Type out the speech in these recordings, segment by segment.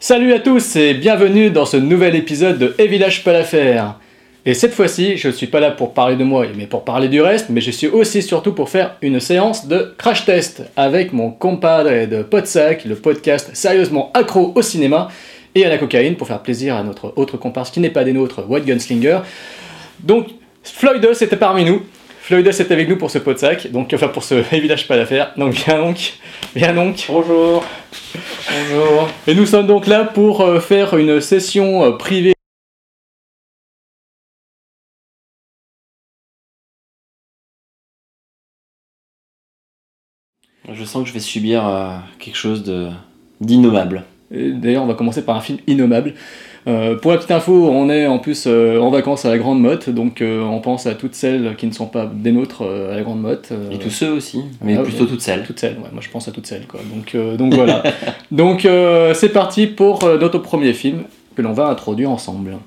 Salut à tous et bienvenue dans ce nouvel épisode de Et Village pas l'affaire. Et cette fois-ci, je ne suis pas là pour parler de moi, mais pour parler du reste, mais je suis aussi surtout pour faire une séance de crash test avec mon compadre de Podsac, le podcast sérieusement accro au cinéma et à la cocaïne pour faire plaisir à notre autre comparse qui n'est pas des nôtres, White Gunslinger. Donc, Floyd était parmi nous. Floyd est avec nous pour ce Podsac, donc enfin pour ce Village pas l'affaire. Donc viens donc, viens donc. Bonjour. Bonjour. Et nous sommes donc là pour euh, faire une session euh, privée. Je sens que je vais subir euh, quelque chose d'innommable. D'ailleurs, on va commencer par un film innommable. Euh, pour la petite info, on est en plus euh, en vacances à la Grande Motte, donc euh, on pense à toutes celles qui ne sont pas des nôtres à la Grande Motte. Et tous ceux aussi, mais ah, plutôt ouais. toutes celles. Toutes celles, ouais, moi je pense à toutes celles. Quoi. Donc, donc voilà. donc c'est parti pour notre premier film que l'on va introduire ensemble.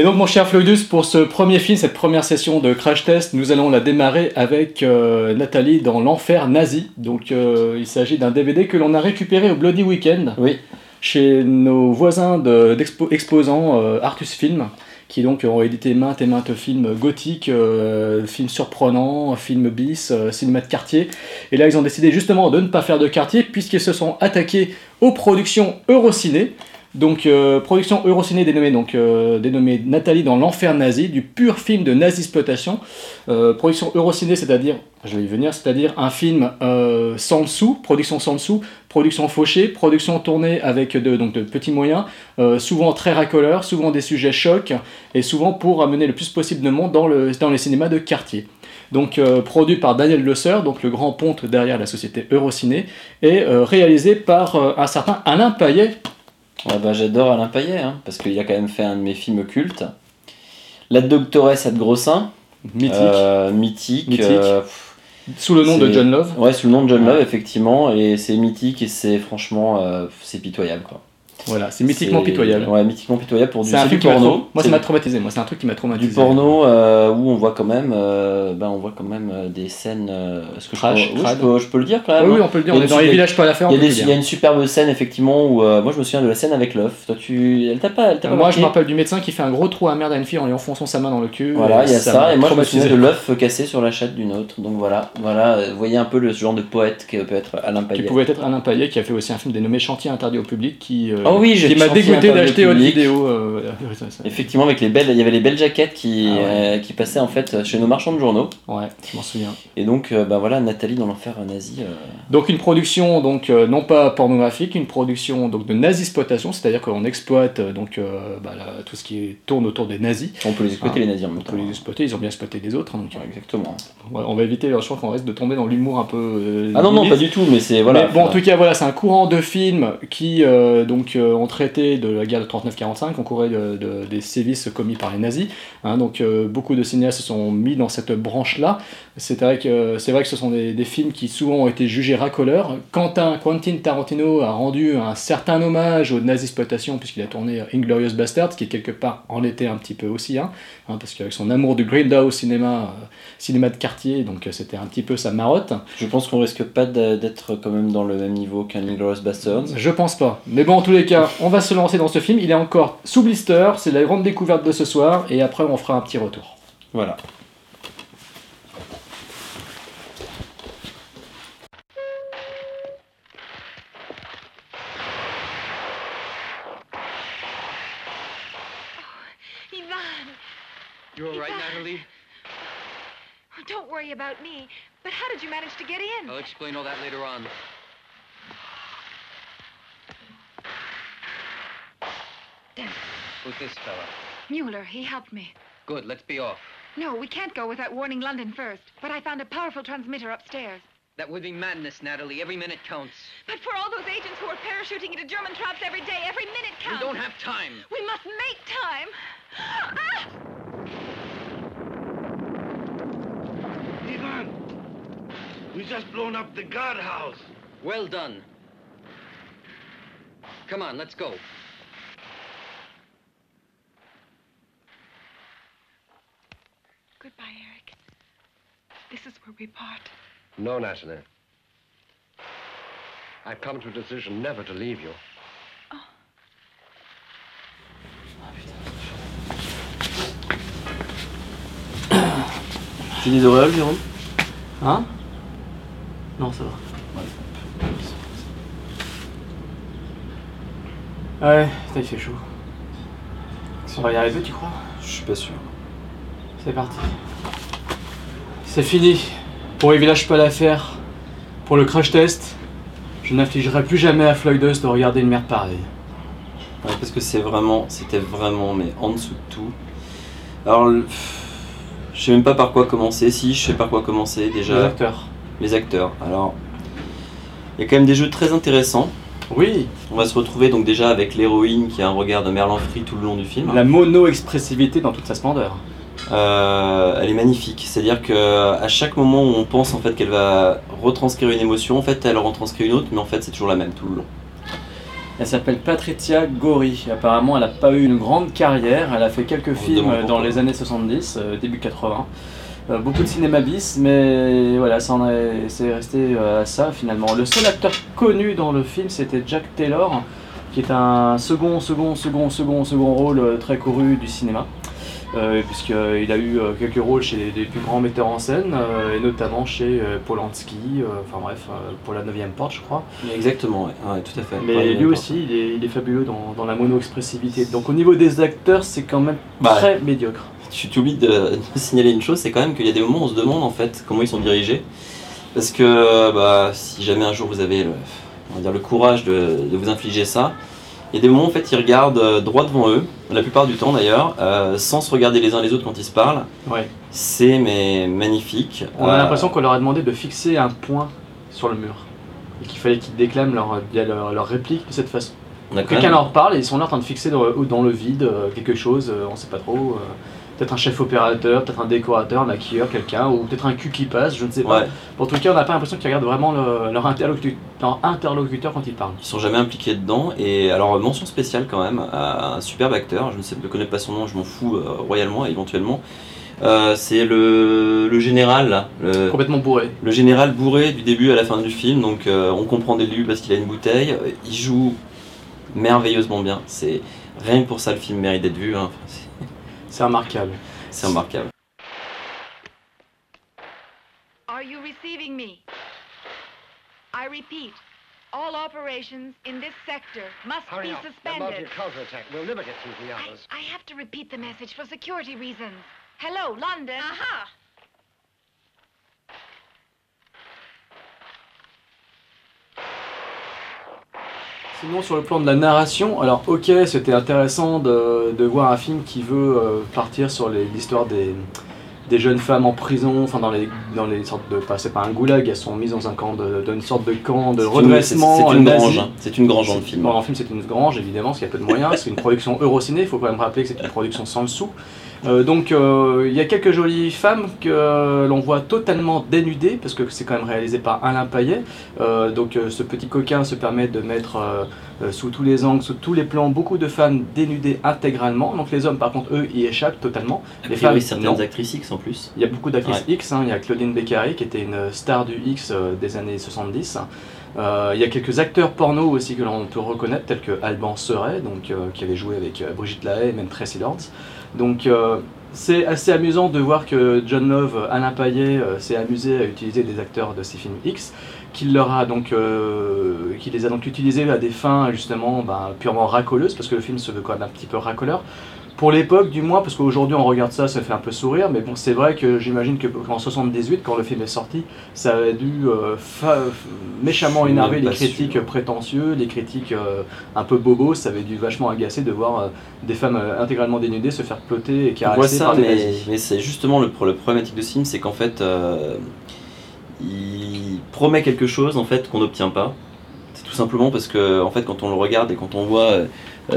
Et donc mon cher Floydus, pour ce premier film, cette première session de crash test, nous allons la démarrer avec euh, Nathalie dans l'enfer nazi. Donc euh, il s'agit d'un DVD que l'on a récupéré au Bloody Weekend Oui. chez nos voisins de- d'expo- exposants euh, Artus Film, qui donc ont édité maintes et maintes films gothiques, euh, films surprenants, films bis, euh, cinéma de quartier. Et là, ils ont décidé justement de ne pas faire de quartier, puisqu'ils se sont attaqués aux productions Eurociné. Donc, euh, production Eurociné dénommée, donc, euh, dénommée Nathalie dans l'enfer nazi, du pur film de nazi-exploitation. Euh, production Eurociné, c'est-à-dire, je vais y venir, c'est-à-dire un film sans sous, production sans sous, production fauchée, production tournée avec de, donc de petits moyens, souvent très racoleurs, souvent des sujets chocs, et souvent pour amener le plus possible de monde dans, le, dans les cinémas de quartier. Donc produit par Daniel Le donc le grand ponte derrière la société Eurociné, et réalisé par un certain Alain Payet. Ouais, bah, J'adore Alain Payet, hein, parce qu'il a quand même fait un de mes films cultes. La doctoresse à de gros seins. Mythique, euh, mythique. Mythique. euh, pff, sous le nom de John Love. ouais, sous le nom de John Ouais. Love, effectivement. Et c'est mythique et c'est franchement. euh, c'est pitoyable, quoi. Voilà, c'est mythiquement pituable. Ouais, mythiquement pitoyable pour du, C'est un du qui m'a porno. Moi, ça m'a traumatisé. Moi, c'est un truc qui m'a du traumatisé. porno euh, où on voit quand même, euh, ben, on voit quand même euh, des scènes. euh, est-ce que je, Trash, peux, oui, je, peux, je peux le dire quand même. Oui, oui, hein. on peut le dire. On est dans les villages pas à l'affaire. Il y, on a peut des- le il y a une superbe scène effectivement où moi je me souviens de la scène avec l'œuf. Toi tu, elle t'a pas, elle t'a pas Moi, je me rappelle du médecin qui fait un gros trou à merde à une fille en lui enfonçant sa main dans le cul. Voilà, il y a ça, et moi je me souviens de l'œuf cassé sur la chatte d'une autre. Donc voilà, voilà, voyez un peu le genre de poète que peut être Alain Qui Payet. pouvait être Alain Payet, qui a fait aussi un film dénommé Chantier interdit au public, qui, euh, Oh oui, qui m'a dégoûté d'acheter public. vidéo. euh, ça. Effectivement, avec les belles, il y avait les belles jaquettes qui, Ah ouais. euh, qui passaient en fait chez nos marchands de journaux. Ouais, je m'en souviens. Et donc, euh, bah voilà, Nathalie dans l'enfer nazi. euh, Donc une production donc euh, non pas pornographique, une production donc de nazi-exploitation, c'est-à-dire qu'on exploite euh, donc euh, bah, tout ce qui tourne autour des nazis. on peut les exploiter Ah, les nazis en même On temps. peut les exploiter, ils ont bien exploité des autres. hein, donc, Ouais, exactement. euh, on va éviter, je crois qu'on risque de tomber dans l'humour un peu. euh, Ah non, non, pas du tout, mais c'est voilà. Mais bon, en tout cas, voilà, c'est un courant de films qui euh, donc, euh, ont traité de la guerre de 39-45, ont couru de, de- des sévices commis par les nazis. hein. donc, euh, beaucoup de cinéastes se sont mis dans cette branche-là. C'est vrai, que, c'est vrai que ce sont des, des films qui souvent ont été jugés racoleurs. Quentin, Quentin Tarantino a rendu un certain hommage aux nazi-exploitation puisqu'il a tourné Inglorious Bastards, qui quelque part en était un petit peu aussi, hein, hein, parce qu'avec son amour du Grindhouse cinéma, euh, cinéma de quartier, donc euh, c'était un petit peu sa marotte. Je pense qu'on risque pas d'être quand même dans le même niveau qu'un Inglourious Basterds. Je pense pas. Mais bon, en tous les cas, on va se lancer dans ce film. Il est encore sous blister, c'est la grande découverte de ce soir, et après on fera un petit retour. Voilà. Ivan! You all right, Ivan. Natalie? Don't worry about me. But how did you manage to get in? I'll explain all that later on. Damn. Who's this fella? Mueller, he helped me. Good, let's be off. No, we can't go without warning London first. But I found a powerful transmitter upstairs. That would be madness, Natalie. Every minute counts. But for all those agents who are parachuting into German traps every day, every minute counts. We don't have time. We must make time. Ah! Ivan! We just blown up the guardhouse. Well done. Come on, let's go. Where we part? No, Natalie. I've come to a decision never to leave you. C'est des auréoles, Jérôme Hein Non, ça va. Ouais, putain, il fait chaud. On va y arriver, tu crois? Je suis pas sûr. C'est parti. C'est fini. Pour les villages pas l'affaire, pour le crash test, je n'infligerai plus jamais à Floyd de regarder une merde pareille. Ouais, parce que c'est vraiment, c'était vraiment, mais en dessous de tout. Alors, je sais même pas par quoi commencer. Si, je sais par quoi commencer Les déjà. acteurs. Les acteurs. Alors, il y a quand même des jeux très intéressants. Oui, On va se retrouver donc déjà avec l'héroïne qui a un regard de Merlan Free tout le long du film. la mono-expressivité dans toute sa splendeur. Euh, elle est magnifique. C'est-à-dire que à chaque moment où on pense en fait qu'elle va retranscrire une émotion, en fait elle retranscrit une autre, mais en fait c'est toujours la même tout le long. Elle s'appelle Patricia Gori. Apparemment, elle n'a pas eu une grande carrière. Elle a fait quelques On films demande dans les années 70, euh, début 80. Euh, beaucoup de cinéma bis, mais voilà, ça en est- c'est resté euh, à ça finalement. Le seul acteur connu dans le film, c'était Jack Taylor, qui est un second, second, second, second, second rôle euh, très couru du cinéma. Euh, puisqu'il a eu euh, quelques rôles chez les, plus grands metteurs en scène, euh, et notamment chez euh, Polanski, euh, enfin bref, euh, pour la 9ème porte, je crois. Exactement, ouais, Ouais, tout à fait. Mais lui aussi, il est, il est fabuleux dans, dans la mono-expressivité. Donc au niveau des acteurs, c'est quand même Bah, très médiocre. Tu t'oublies de, de signaler une chose, c'est quand même qu'il y a des moments où on se demande en fait comment ils sont dirigés. Parce que bah, si jamais un jour vous avez le, on va dire, le courage de, de vous infliger ça, il y a des moments en fait ils regardent euh, droit devant eux, la plupart du temps d'ailleurs, euh, sans se regarder les uns les autres quand ils se parlent. Ouais. C'est mais magnifique. On a Euh, l'impression qu'on leur a demandé de fixer un point sur le mur. Et qu'il fallait qu'ils déclament leur, leur, leur réplique de cette façon. Quelqu'un leur parle et ils sont là en train de fixer dans, dans le vide quelque chose, on sait pas trop. euh, peut-être un chef opérateur, peut-être un décorateur, un maquilleur, quelqu'un, ou peut-être un cul qui passe, je ne sais pas. Ouais, En tout cas, on n'a pas l'impression qu'ils regardent vraiment le- leur, interlocuteur, leur interlocuteur quand ils parlent. ils sont jamais impliqués dedans. Et alors mention spéciale quand même à un superbe acteur, je ne sais, je connais pas son nom, je m'en fous euh, royalement éventuellement. Euh, c'est le, le général là, le, Complètement bourré. Le général bourré du début à la fin du film, donc euh, on comprend dès le début parce qu'il a une bouteille. Il joue merveilleusement bien. C'est rien que pour ça le film mérite d'être vu. hein. Enfin, c'est- C'est remarquable. c'est remarquable. Are you receiving me? I repeat, all operations in this sector must Hurry be up. They're suspended. mounting a counterattack. We'll never get through to the I, others. I have to repeat the message for security reasons. Hello, London. Aha! Sinon, sur le plan de la narration, alors ok, c'était intéressant de, de voir un film qui veut euh, partir sur l'histoire des, des jeunes femmes en prison, enfin dans les, dans les sortes de. C'est pas un goulag, elles sont mises dans un camp de, dans une sorte de camp de redressement. C'est une grange. hein. C'est une grange dans le C'est- film. Le film, c'est une grange, évidemment, parce qu'il y a peu de moyens. c'est une production Eurociné, il faut quand même rappeler que c'est une production sans le sou. Euh, donc, euh, il y a quelques jolies femmes que euh, l'on voit totalement dénudées, parce que c'est quand même réalisé par Alain Payet. Euh, donc, ce petit coquin se permet de mettre sous tous les angles, sous tous les plans, beaucoup de femmes dénudées intégralement. Donc, les hommes, par contre, eux, y échappent totalement. Les femmes, certaines non. actrices X en plus. Il y a beaucoup d'actrices Ouais. X, hein. il y a Claudine Beccari qui était une star du X des années 70. Euh, il y a quelques acteurs porno aussi que l'on peut reconnaître, tels que Alban Seret, donc, euh, qui avait joué avec euh, Brigitte Lahaye même Tracy Lords. Donc c'est assez amusant de voir que John Love, Alain euh, s'est amusé à utiliser des acteurs de ces films X, qu'il les a donc utilisés à des fins justement ben, purement racoleuses, parce que le film se veut quand même un petit peu racoleur. Pour l'époque, du moins, parce qu'aujourd'hui on regarde ça, ça fait un peu sourire, mais bon, c'est vrai que j'imagine que qu'en 78, quand le film est sorti, ça a dû euh, méchamment énerver les critiques sûr. prétentieux, les critiques euh, un peu bobos, ça avait dû vachement agacer de voir euh, des femmes intégralement dénudées se faire ploter et caresser ça, par des mais, mais c'est justement le, le problématique de ce film, c'est qu'en fait, il promet quelque chose en fait qu'on n'obtient pas. C'est tout simplement parce que en fait, quand on le regarde et quand on voit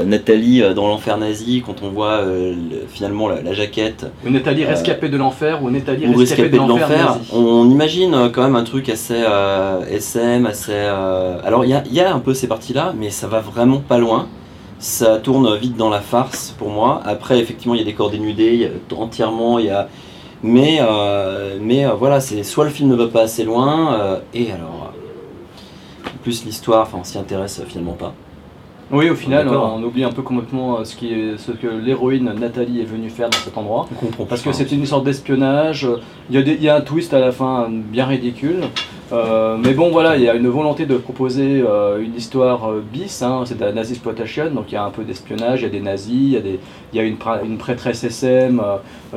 Nathalie euh, dans l'enfer nazi, quand on voit euh, le- finalement la, la jaquette Ou Nathalie rescapée de l'enfer ou Nathalie ou rescapée rescapée de l'enfer on imagine euh, quand même un truc assez euh, SM, assez. euh, Alors il y a, il y a un peu ces parties-là, mais ça va vraiment pas loin. Ça tourne vite dans la farce pour moi. Après, effectivement, il y a des corps dénudés, il y a- entièrement, il y a. Mais, euh, mais euh, voilà, c'est soit le film ne va pas assez loin, euh, et alors. euh, plus l'histoire, enfin on s'y intéresse euh, finalement pas. Oui, au final, on oublie un peu complètement euh, ce, qui est, ce que l'héroïne Nathalie est venue faire dans cet endroit. On comprend Parce que c'est une sorte d'espionnage, il y, a des- il y a un twist à la fin bien ridicule. Euh, mais bon, voilà, il y a une volonté de proposer euh, une histoire euh, bis, hein, c'est de la nazi exploitation, donc il y a un peu d'espionnage, il y a des nazis, il y a, des, il y a une, prêtresse SM,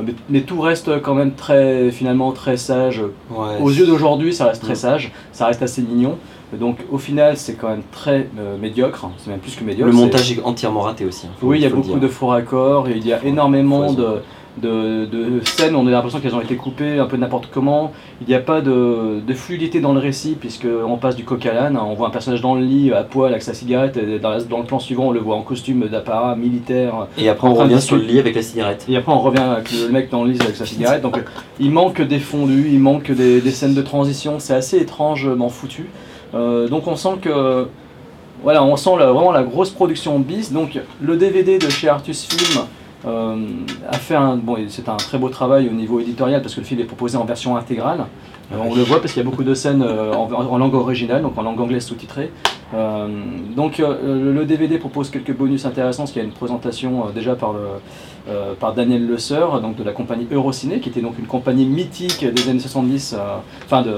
mais, mais tout reste quand même très, finalement très sage. Ouais, Aux yeux d'aujourd'hui, ça reste très Mm. sage, ça reste assez mignon. Donc au final, c'est quand même très euh, médiocre, c'est même plus que médiocre. Le montage est entièrement raté aussi. hein, oui, il y a beaucoup de faux raccords, et il y a énormément de, de, de scènes où on a l'impression qu'elles ont été coupées un peu n'importe comment. Il n'y a pas de, de fluidité dans le récit, puisqu'on passe du coq à l'âne. On voit un personnage dans le lit, à poil, avec sa cigarette, et dans, la- dans le plan suivant, on le voit en costume d'apparat militaire. Et après on revient sur le lit avec la cigarette. Et après, on revient avec le mec dans le lit avec sa cigarette. Donc, il manque des fondus, il manque des, des scènes de transition. C'est assez étrangement foutu. Euh, donc, on sent que. Voilà, on sent vraiment la grosse production bis. Donc, le DVD de chez Artus Film a fait un. Bon, c'est un très beau travail au niveau éditorial parce que le film est proposé en version intégrale. Euh, on le voit parce qu'il y a beaucoup de scènes euh, en, langue originale, donc en langue anglaise sous-titrée. Euh, donc euh, le DVD propose quelques bonus intéressants, parce qu'il y a une présentation euh, déjà par, euh, par Daniel Le Seur, donc de la compagnie Eurociné, qui était donc une compagnie mythique des années 70, euh, enfin de,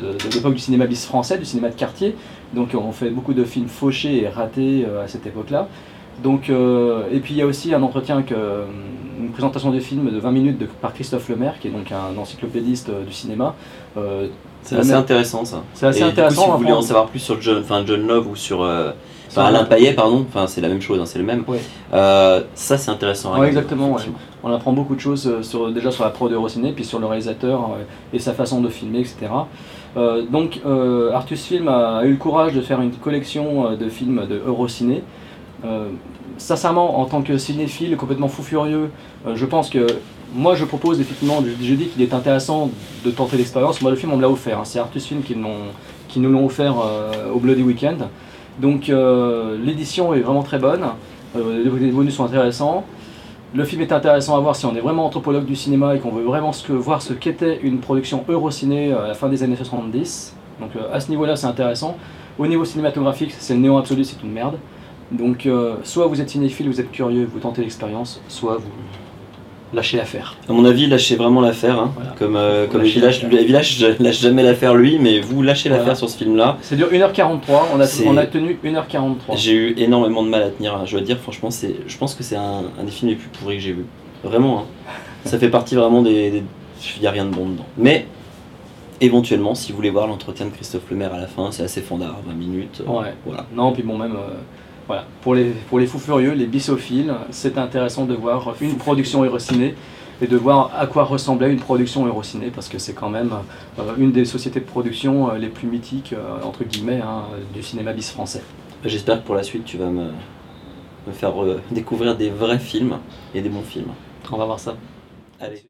de, de l'époque du cinéma bis français, du cinéma de quartier. Donc on fait beaucoup de films fauchés et ratés euh, à cette époque-là. Donc, euh, et puis il y a aussi un entretien, euh, une présentation du film de 20 minutes de- par Christophe Lemaire, qui est donc un encyclopédiste euh, du cinéma. C'est assez intéressant ça. C'est assez Et du coup, intéressant. si vous voulez en savoir plus sur John, John Love ou sur enfin, Alain Payet, pardon, enfin c'est la même chose, hein, c'est le même. Ouais. Euh, ça c'est intéressant. Ouais, regarder, exactement, ouais. On apprend beaucoup de choses sur, déjà sur la prod Eurociné, puis sur le réalisateur et sa façon de filmer, etc. Euh, donc euh, Artus Film a, a eu le courage de faire une collection de films de Eurociné. Euh, sincèrement, en tant que cinéphile complètement fou furieux, euh, je pense que moi je propose effectivement, je, je dis qu'il est intéressant de tenter l'expérience. Moi le film on me l'a offert, hein. c'est Artus Film qui, nous l'ont offert euh, au Bloody Weekend. Donc l'édition est vraiment très bonne, les bonus sont intéressants. Le film est intéressant à voir si on est vraiment anthropologue du cinéma et qu'on veut vraiment voir ce qu'était une production eurociné à la fin des années 70. Donc à ce niveau-là, c'est intéressant. Au niveau cinématographique, c'est le néant absolu, c'est une merde. Donc euh, soit vous êtes cinéphile, vous êtes curieux, vous tentez l'expérience, soit vous lâchez l'affaire. À mon avis, lâchez vraiment l'affaire. Hein. Voilà. Comme, euh, comme Village, lâche jamais l'affaire lui, mais vous lâchez Voilà. l'affaire sur ce film-là. C'est dure 1h43, on a, on a tenu 1h43. J'ai eu énormément de mal à tenir. hein. Je dois dire, franchement, c'est, je pense que c'est un, un des films les plus pourris que j'ai vu. Vraiment. hein. Ça fait partie vraiment des. des- Il n'y a rien de bon dedans. Mais éventuellement, si vous voulez voir l'entretien de Christophe Lemaire à la fin, c'est assez fandard, 20 minutes. euh, Ouais. Voilà. Non, puis bon, même, euh, voilà. Pour les, pour les fous furieux, les bissophiles, c'est intéressant de voir une production Eurociné et de voir à quoi ressemblait une production Eurociné, parce que c'est quand même euh, une des sociétés de production euh, les plus mythiques, euh, entre guillemets, hein, du cinéma bis français. J'espère que pour la suite, tu vas me, me faire découvrir des vrais films et des bons films. On va voir ça. Allez.